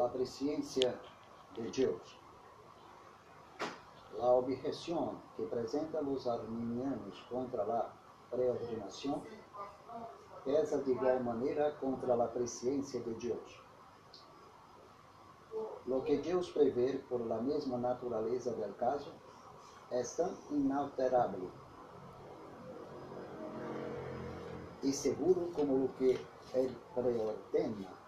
la presencia de Dios. La objeción que presentan los arminianos contra la preordinación pesa de igual manera contra la presencia de Dios. Lo que Deus prevê por la mesma natureza del caso é tão inalterável e seguro como o que Ele preordena.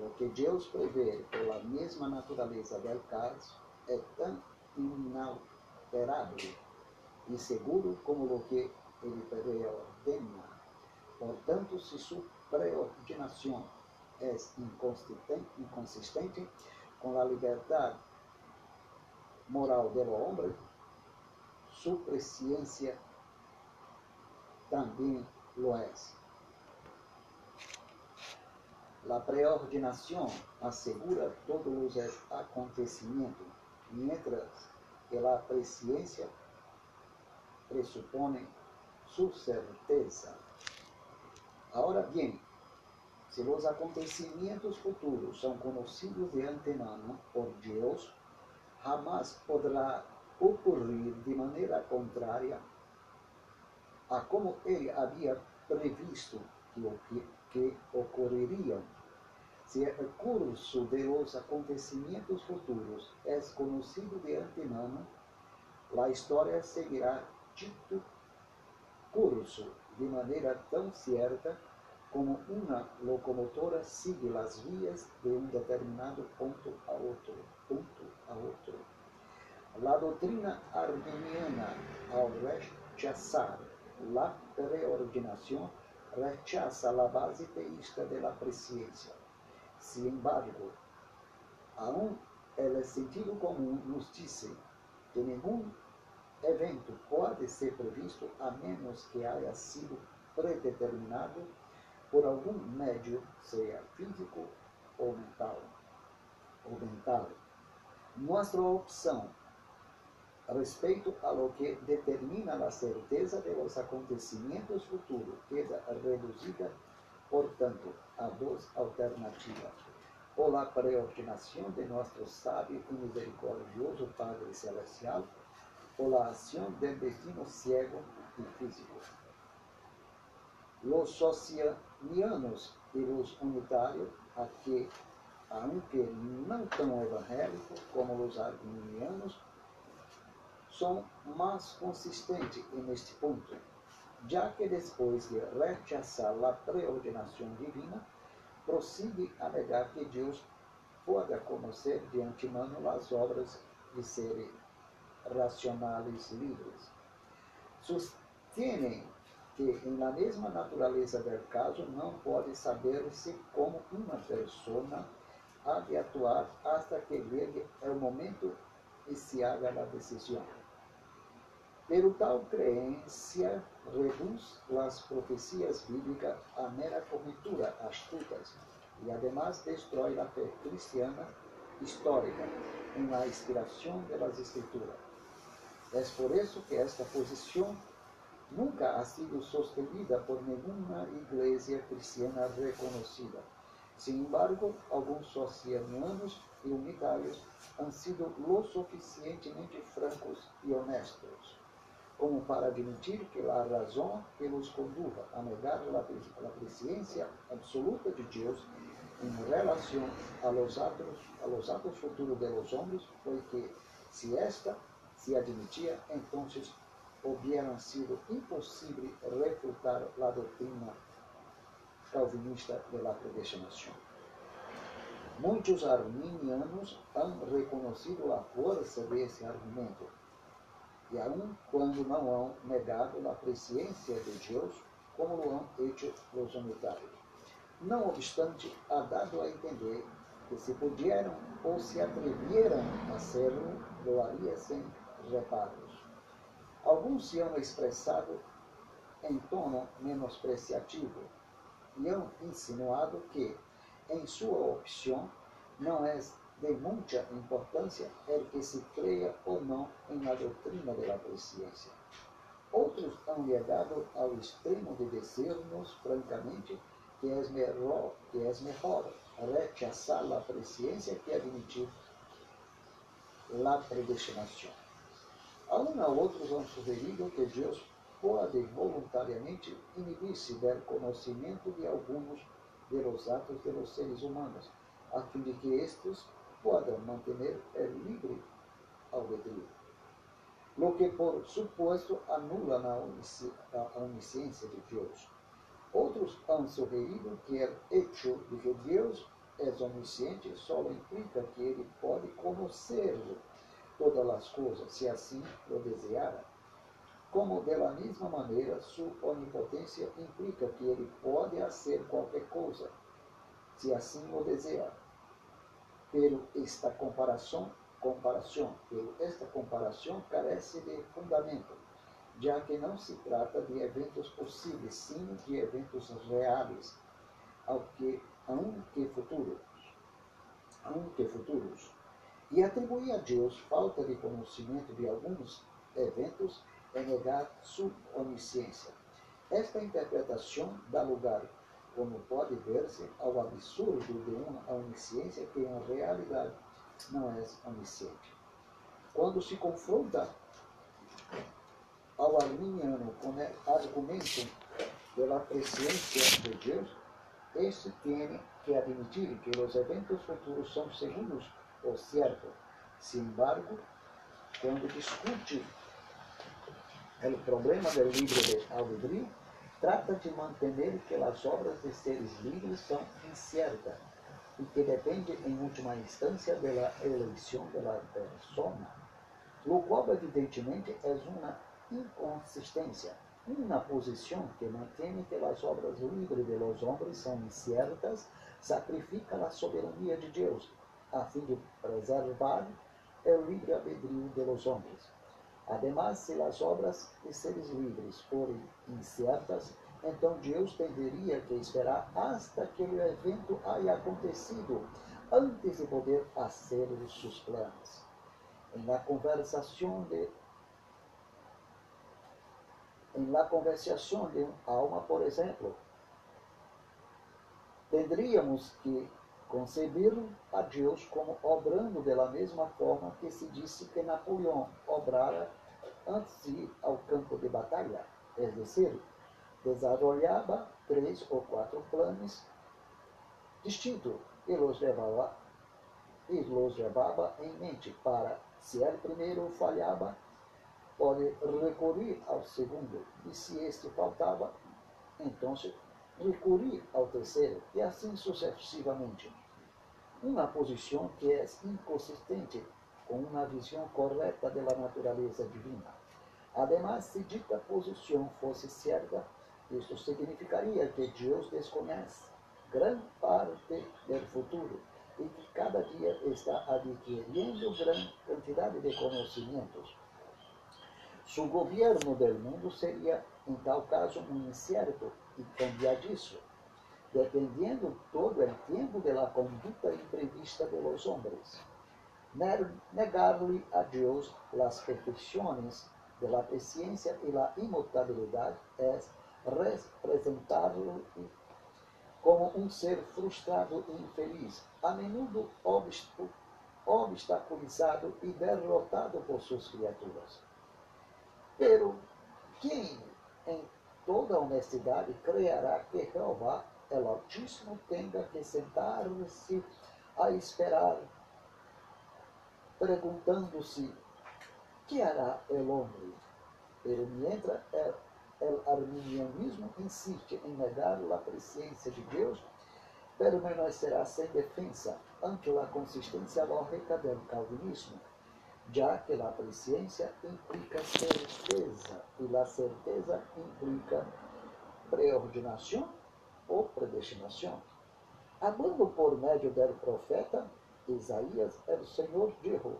Lo que Deus prevê por la mesma natureza del caso é tão inalterável e seguro como o que Ele preordena. Portanto, se sua preordinação es inconsistente con la libertad moral del hombre, su presciencia también lo es. La preordinación asegura todos los acontecimientos, mientras que la presciencia presupone su certeza. Ahora bien, se os acontecimentos futuros são conhecidos de antemano por Deus, jamais poderá ocorrer de maneira contrária a como ele havia previsto que, que ocorreriam. Se o curso de los acontecimentos futuros. É conhecido de antemano, a história seguirá dito curso de maneira tão certa como uma locomotora sigue as vias de um determinado ponto a outro, ponto a outro. A doutrina arminiana, ao rechazar a preordinação, rechaza a base teísta de la Sin embargo, aún el sentido comum nos diz que nenhum evento pode ser previsto a menos que haya sido predeterminado por algum médio, seja físico ou mental. Mental. Nossa opção respeito a lo que determina a certeza de los acontecimentos futuros queda reduzida, portanto, a duas alternativas. Ou a preordinação de nosso sábio e misericordioso Padre Celestial, ou a ação del destino ciego e físico. Los socianianos e os unitários, a que, aunque não tão evangélicos como os arminianos, são mais consistentes neste ponto, já que depois de rechazar a preordinação divina, prosigue a negar que Deus pode conhecer de antemano as obras de seres racionais livres. Sostienen que la mesma natureza del caso não pode saber-se como uma pessoa ha de atuar hasta que llegue o momento e se haga a decisão. Pero tal creencia reduz as profecias bíblicas a mera conjuntura astutas e además destrói a fé cristiana histórica em la inspiração das escrituras. É por isso que esta posição nunca ha sido sostenida por nenhuma igreja cristiana reconhecida. Sin embargo, alguns socianianos e unitários han sido lo suficientemente francos e honestos como para admitir que a razão que os conduza a negar a presciência absoluta de Deus em relação a los atos, atos futuros de los foi que, se esta se admitia, então hubieran sido impossível refutar a doutrina calvinista de la. Muitos arminianos han reconocido a força desse argumento, e aun quando não hão negado a presciência de Deus, como lo han hecho os unitários. Não obstante, ha dado a entender que se pudieram ou se atrevieram a hacerlo, lo haria sem reparos. Alguns se han expressado em tono menospreciativo e han insinuado que, em sua opção, não é de muita importância el que se creia ou não em la doutrina de la. Outros han llegado ao extremo de dizer-nos francamente que é melhor, que é melhor rechazar a presciência que admitir a predestinação. Aún a outros han sugerido que Deus pode voluntariamente inibir-se do conhecimento de alguns de los atos de los seres humanos, a fim de que estes possam manter o livre albedrío. Lo que por supuesto anula a onisciência de Deus. Outros han sugerido que o hecho de que Deus é onisciente só implica que ele pode conhecer todas as coisas, se assim o desejar como de la mesma maneira sua onipotência implica que ele pode fazer qualquer coisa, se assim o desejar. Pero esta comparação, comparação, pero esta comparação carece de fundamento, já que não se trata de eventos possíveis, sim de eventos reais, ao que, aunque futuros, aunque futuros. E atribuir a Deus falta de conhecimento de alguns eventos é negar sua onisciência. Esta interpretação dá lugar, como pode ver-se, ao absurdo de uma onisciência que em realidade não é onisciente. Quando se confronta ao arminiano com o argumento pela presciência de Deus, este tem que admitir que os eventos futuros são seguros o certo. Sin embargo, quando discute o problema do livro de albedrío trata de manter que as obras de seres livres são inciertas e que depende, em última instância, da eleição da persona, o qual evidentemente é uma inconsistência, uma posição que mantém que as obras livres de los homens são inciertas, sacrifica a soberania de Deus, a fim de preservar o livre albedrío de los homens. Además, se as obras de seres livres forem incertas, então Deus teria que esperar hasta que o evento haya acontecido antes de poder fazer os seus planos. Em la conversação de em la conversação de alma, por exemplo, teríamos que conceber a Deus como obrando da mesma forma que se disse que Napoleão obrara antes de ir ao campo de batalha, é decir, desarrollava três ou quatro planos distintos e los levava, e los levava em mente para, se ele primeiro falhava, pode recorrer ao segundo, e se este faltava, então recurrir ao terceiro, e assim sucessivamente. Uma posição que é inconsistente com uma visão correta da natureza divina. Ademais, se dita posição fosse certa, isso significaria que Deus desconhece grande parte do futuro e que cada dia está adquirindo grande quantidade de conhecimentos. Su governo do mundo seria, em tal caso, um incerto e cambiadiço dependiendo todo el tiempo de la conducta imprevista de los hombres. Negarle a Dios las perfecciones de la presencia y la inmutabilidad es representarlo como un ser frustrado e infeliz, a menudo obstaculizado e derrotado por suas criaturas. Pero, quem em toda honestidade creará que Jeová el Altíssimo tenha que sentar-se a esperar, perguntando-se: que hará o homem? Pero mientras el, el arminianismo insiste em negar a presença de Deus, permanecerá sem defesa ante a consistência lógica do calvinismo, já que a presença implica certeza e a certeza implica preordinação ou predestinação. Hablando por meio do profeta Isaías, o Senhor dijo,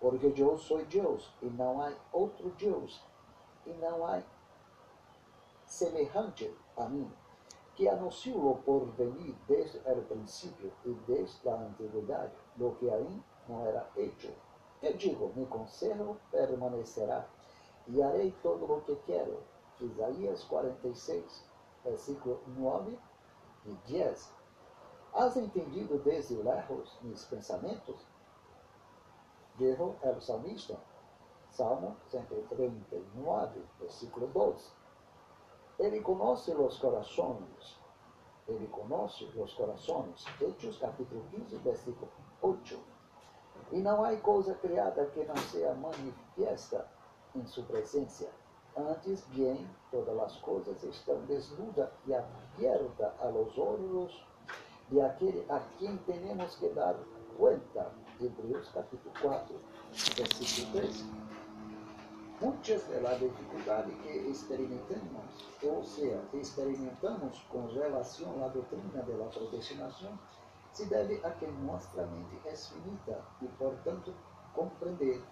porque eu sou Deus e não há outro Deus, e não há semelhante a mim, que anuncio o porvenir desde o princípio e desde a antiguidade, lo que ainda não era hecho. Eu digo, mi consejo permanecerá, e harei todo o que quero. Isaías 46, versículo 9 e 10. Has entendido desde lejos mis pensamentos? Dijo el salmista. Salmo 139, versículo 2. Ele conhece os corações. Ele conhece os corações. Hechos capítulo 15, versículo 8. E não há coisa criada que não seja manifiesta em sua presença. Antes, bem, todas as coisas estão desnudas e abertas a los olhos de aquele a quem temos que dar conta. Hebreus capítulo 4, versículo 3. Muitas da dificuldade que experimentamos, ou seja, experimentamos com relação à doutrina da predestinação, se deve a que nossa mente é finita e, portanto, compreender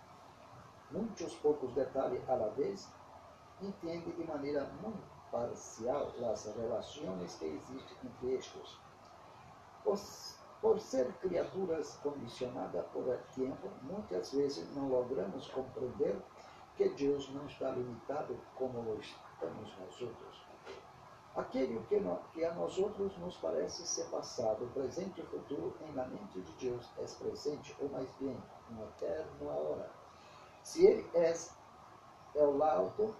muitos poucos detalhes à vez, entende de maneira muito parcial as relações que existem entre estes. Por, por ser criaturas condicionadas por tempo, muitas vezes não logramos compreender que Deus não está limitado como estamos nós outros. Aquele que, que a nós outros nos parece ser passado, presente e futuro, em la mente de Deus é presente, ou mais bem, no eterno hora. Se ele é, é o alto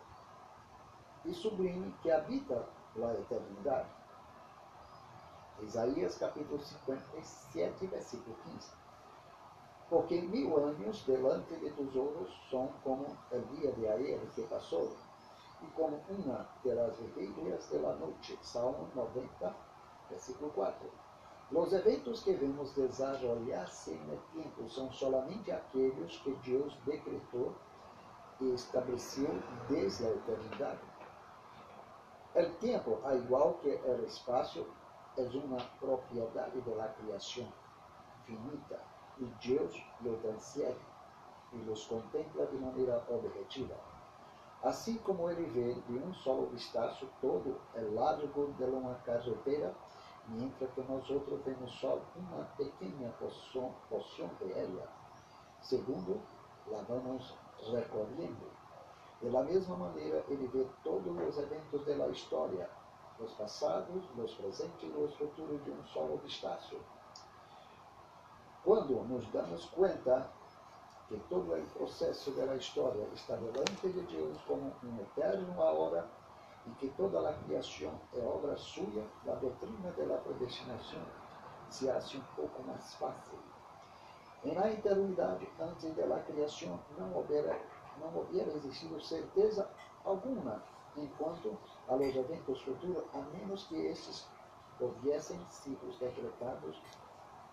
e sublime que habita a eternidade. Isaías capítulo 57, versículo 15. Porque mil anos delante de tus olhos são como o dia de ayer que passou, e como uma das vigílias da noite. Salmo 90, versículo 4. Os eventos que vemos desarrollar-se no tempo são solamente aqueles que Deus decretou e estabeleceu desde a eternidade. O tempo, a igual que o espaço, é uma propriedade da criação finita e Deus lo transcende e los contempla de maneira objetiva. Assim como ele vê de um solo vistazo todo o largo de uma carretera, mientras que nós outros vemos só uma pequena porção, porção de ela. Segundo, la vamos recorrendo. De la mesma maneira, ele vê todos os eventos da história, os passados, os presentes e os futuros de um solo vistazo. Quando nos damos conta que todo o processo da história está delante de Deus como um eterno hora e que toda a criação é obra sua, a doutrina da predestinação se hace um pouco mais fácil. Na eternidade, antes da criação, não houvera, não existido certeza alguma enquanto eventos futuros, a menos que estes houvessem sido decretados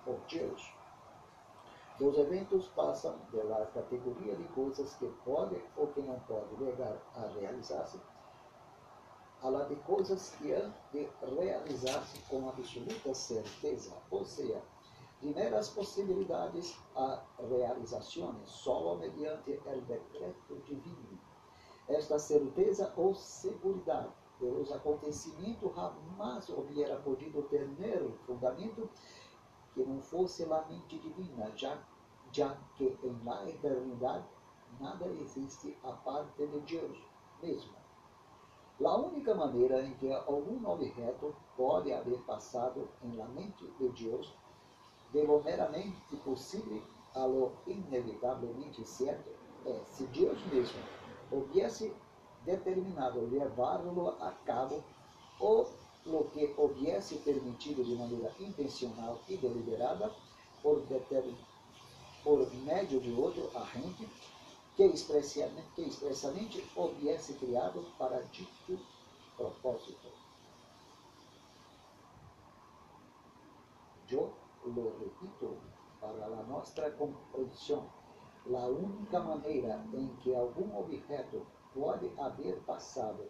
por Deus. Os eventos passam pela categoria de coisas que podem ou que não podem chegar a realizar-se, a lá de coisas que hão de realizar-se com absoluta certeza, ou seja, de meras possibilidades a realizações só mediante o decreto divino. Esta certeza ou segurança de los jamais hubiera podido ter fundamento que não fosse a mente divina, já, já que em la eternidade nada existe a parte de Deus mesmo. A única maneira em que algum objeto pode haver passado em la mente de Deus, de lo meramente possível a lo inevitavelmente certo, é se Deus mesmo houvesse determinado levá-lo a cabo ou lo que hubiese permitido de maneira intencional e deliberada por, por medio de outro agente que expressamente, que expressamente houvesse criado para dito propósito. Eu lo repito para a nossa compreensão. A única maneira em que algum objeto pode haver passado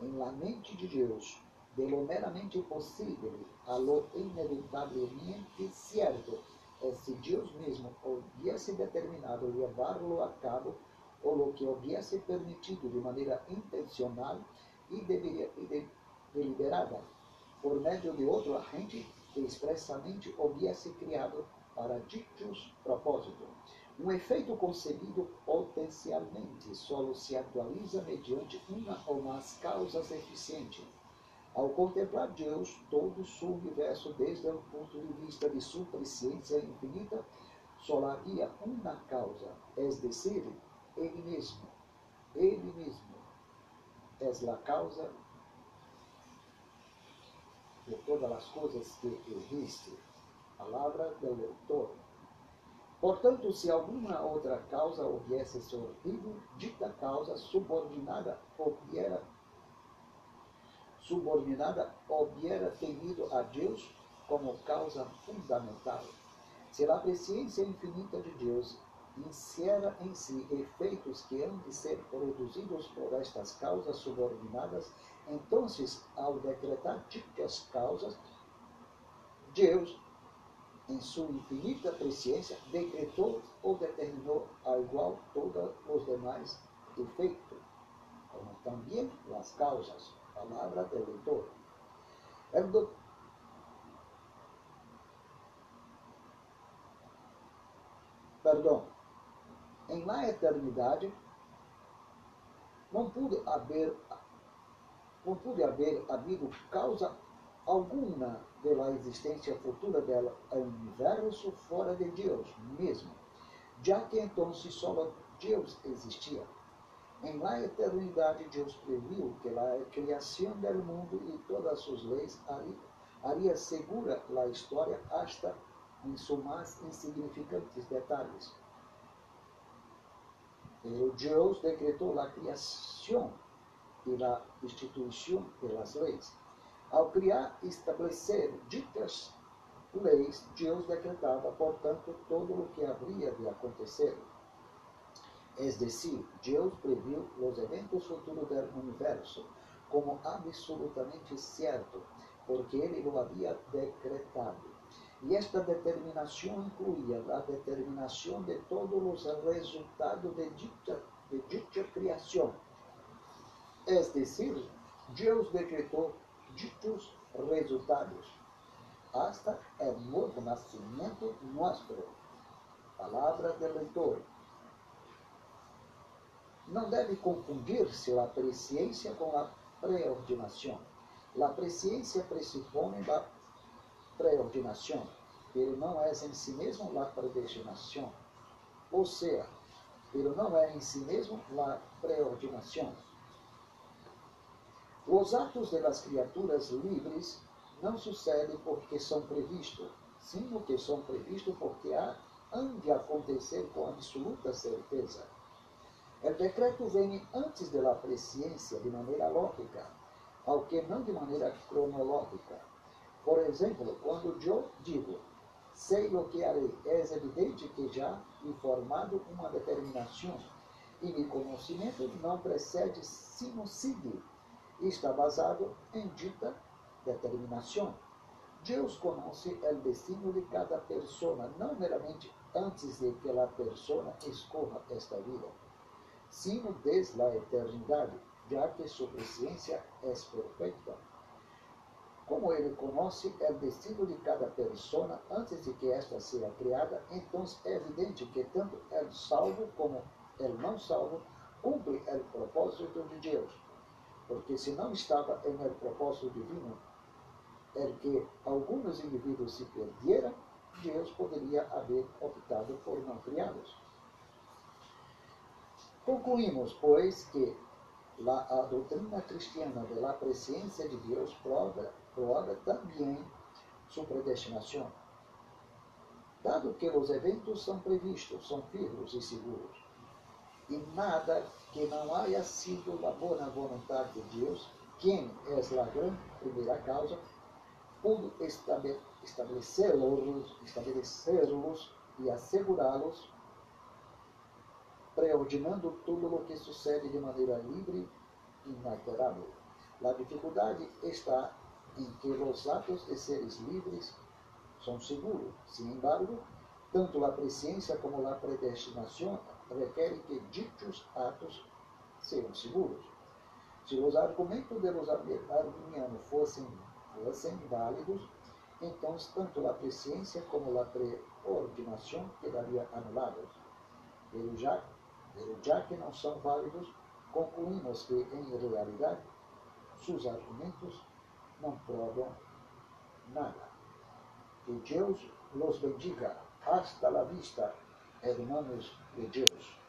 em la mente de Deus de lo meramente possível a lo inevitavelmente certo é se Deus mesmo houvesse determinado levá-lo a cabo ou lo que houvesse permitido de maneira intencional e, deveria, e de, deliberada por meio de outro agente que expressamente houvesse criado para ditos propósitos. Um efeito concebido potencialmente só se atualiza mediante uma ou mais causas eficientes Ao contemplar Deus, todo su universo, desde o ponto de vista de sua presciência infinita, só havia uma causa, es decir, Ele mesmo. Ele mesmo é a causa de todas as coisas que existem. Palavra do leitor. Portanto, se alguma outra causa houvesse surgido, dita causa subordinada houvera subordinada hubiera tenido a Deus como causa fundamental. Se a presciência infinita de Deus insera em si efeitos que han de ser produzidos por estas causas subordinadas, então, ao decretar ditas causas, Deus, em sua infinita presciência, decretou ou determinou a igual todos os demais efeitos, como também as causas palavra do leitor. Do... Perdão. Em la eternidade, não pude haver, não pude haver havido causa alguma da existência futura dela ao universo fora de Deus mesmo, já que então só Deus existia. Em la eternidade, Deus previu que a criação do mundo e todas suas leis haria segura a história hasta em seus mais insignificantes detalhes. Deus decretou a criação e a instituição das leis. Ao criar e estabelecer ditas leis, Deus decretava, portanto, todo o que haveria de acontecer. Es decir, Deus previu os eventos futuros do universo como absolutamente certo, porque Ele lo havia decretado. E esta determinação incluía a determinação de todos os resultados de dicha, de dicha criação. Es decir, Deus decretou dichos resultados hasta o novo nascimento nosso. Palavra do leitor. Não deve confundir-se a presciência com a preordinação. A presciência pressupõe a preordinação, pero não é em si mesmo a predestinação. Ou seja, pero não é em si mesmo a preordinação. Os atos das criaturas livres não sucedem porque são previstos, sino que são previstos porque há, han de acontecer com absoluta certeza. O decreto vem antes da presciência de maneira lógica, ao que não de maneira cronológica. Por exemplo, quando eu digo, sei o que harei, é evidente que já informado uma determinação, e meu conhecimento não precede, sino sigue, está basado em dita determinação. Deus conhece o destino de cada pessoa, não meramente antes de que a pessoa escorra esta vida sino desde a eternidade, já que sua presciência é perfeita. Como ele conhece o destino de cada pessoa antes de que esta seja criada, então é evidente que tanto o salvo como o não salvo cumpre o propósito de Deus. Porque se não estava em el propósito divino, el que alguns indivíduos se perderam, Deus poderia haver optado por não criá-los. Concluímos, pois, que a doutrina cristiana de la presencia de Deus prova, prova também sua predestinação. Dado que os eventos são previstos, são firmes e seguros, e nada que não haya sido a boa vontade de Deus, quem é a grande primeira causa, pudo estabelecer-los estabelecer e assegurá-los preordinando tudo o que sucede de maneira livre e inalterável. A dificuldade está em que os atos de seres livres são seguros. Sin embargo, tanto a presciência como a predestinação requerem que ditos atos sejam seguros. Se os argumentos de los arminianos fossem, fossem válidos, então tanto a presciência como a preordinação quedariam anuladas. Pero já já que não são válidos, concluímos que, em realidade, seus argumentos não provam nada. Que Deus los bendiga. Hasta la vista, hermanos de Deus.